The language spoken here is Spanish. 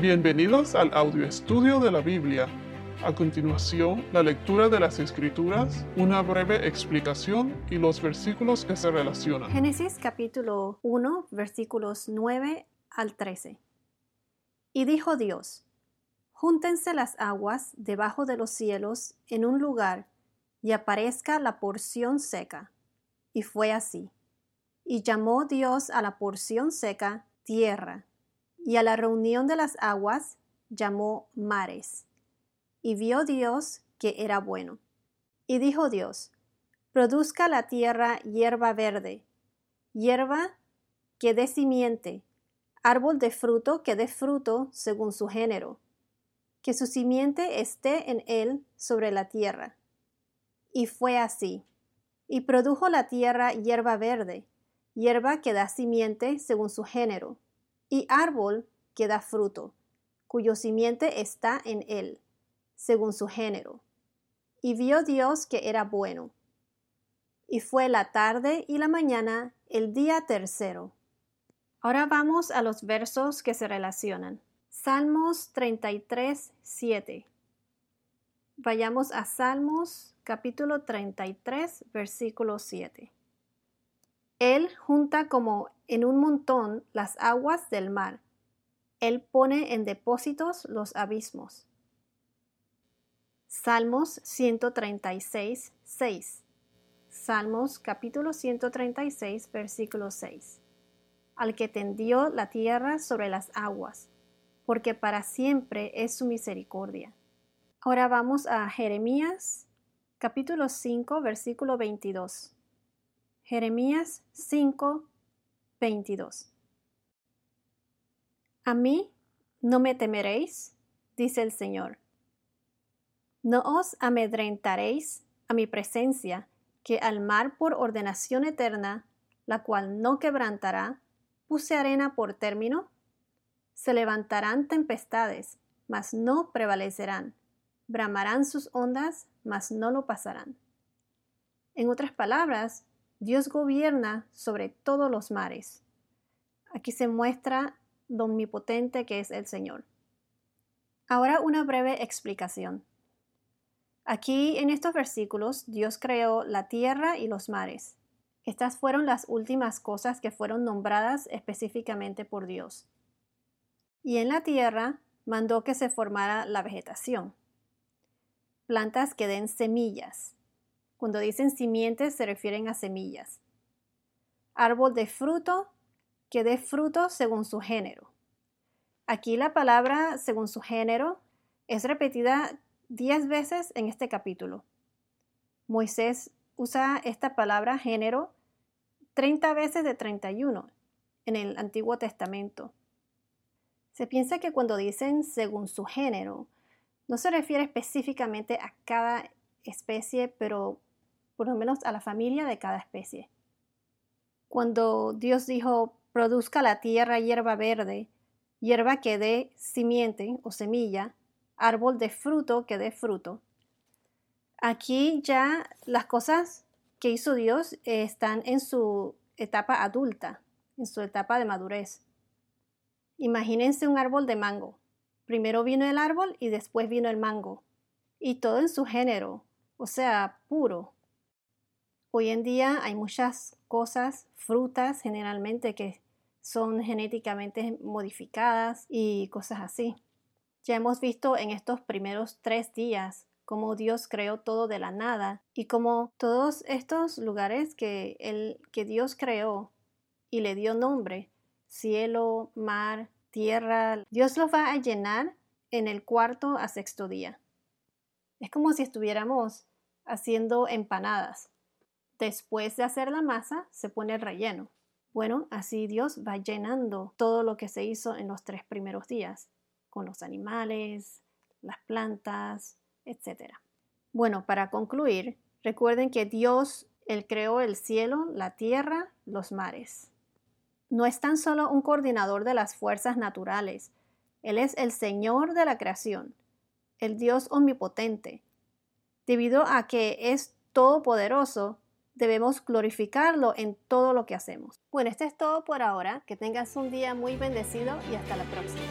Bienvenidos al audio estudio de la Biblia. A continuación, la lectura de las Escrituras, una breve explicación y los versículos que se relacionan. Génesis capítulo 1, versículos 9 al 13. Y dijo Dios, Júntense las aguas debajo de los cielos en un lugar, y aparezca la porción seca. Y fue así. Y llamó Dios a la porción seca tierra y a la reunión de las aguas llamó mares. Y vio Dios que era bueno. Y dijo Dios, produzca la tierra hierba verde, hierba que dé simiente, árbol de fruto que dé fruto según su género, que su simiente esté en él sobre la tierra. Y fue así. Y produjo la tierra hierba verde, hierba que da simiente según su género, y árbol que da fruto, cuyo simiente está en él, según su género. Y vio Dios que era bueno. Y fue la tarde y la mañana el día tercero. Ahora vamos a los versos que se relacionan. Salmos 33, 7. Vayamos a Salmos capítulo 33, versículo 7. Él junta como en un montón las aguas del mar. Él pone en depósitos los abismos. Salmos 136, 6. Salmos capítulo 136, versículo 6. Al que tendió la tierra sobre las aguas, porque para siempre es su misericordia. Ahora vamos a Jeremías capítulo 5, versículo 22. Jeremías 5, 22. A mí no me temeréis, dice el Señor. No os amedrentaréis a mi presencia, que al mar por ordenación eterna, la cual no quebrantará, puse arena por término. Se levantarán tempestades, mas no prevalecerán. Bramarán sus ondas, mas no lo pasarán. En otras palabras, Dios gobierna sobre todos los mares. Aquí se muestra lo omnipotente que es el Señor. Ahora una breve explicación. Aquí en estos versículos Dios creó la tierra y los mares. Estas fueron las últimas cosas que fueron nombradas específicamente por Dios. Y en la tierra mandó que se formara la vegetación. Plantas que den semillas, cuando dicen simientes se refieren a semillas. Árbol de fruto que dé fruto según su género. Aquí la palabra según su género es repetida diez veces en este capítulo. Moisés usa esta palabra género 30 veces de 31 en el Antiguo Testamento. Se piensa que cuando dicen según su género, no se refiere específicamente a cada especie, pero por lo menos a la familia de cada especie. Cuando Dios dijo, produzca la tierra hierba verde, hierba que dé simiente o semilla, árbol de fruto que dé fruto. Aquí ya las cosas que hizo Dios están en su etapa adulta, en su etapa de madurez. Imagínense un árbol de mango. Primero vino el árbol y después vino el mango. Y todo en su género, o sea, puro, Hoy en día hay muchas cosas, frutas generalmente que son genéticamente modificadas y cosas así. Ya hemos visto en estos primeros tres días cómo Dios creó todo de la nada y cómo todos estos lugares que, el, que Dios creó y le dio nombre, cielo, mar, tierra, Dios los va a llenar en el cuarto a sexto día. Es como si estuviéramos haciendo empanadas. Después de hacer la masa, se pone el relleno. Bueno, así Dios va llenando todo lo que se hizo en los tres primeros días, con los animales, las plantas, etc. Bueno, para concluir, recuerden que Dios, Él creó el cielo, la tierra, los mares. No es tan solo un coordinador de las fuerzas naturales, Él es el Señor de la creación, el Dios omnipotente. Debido a que es todopoderoso, debemos glorificarlo en todo lo que hacemos. Bueno, esto es todo por ahora. Que tengas un día muy bendecido y hasta la próxima.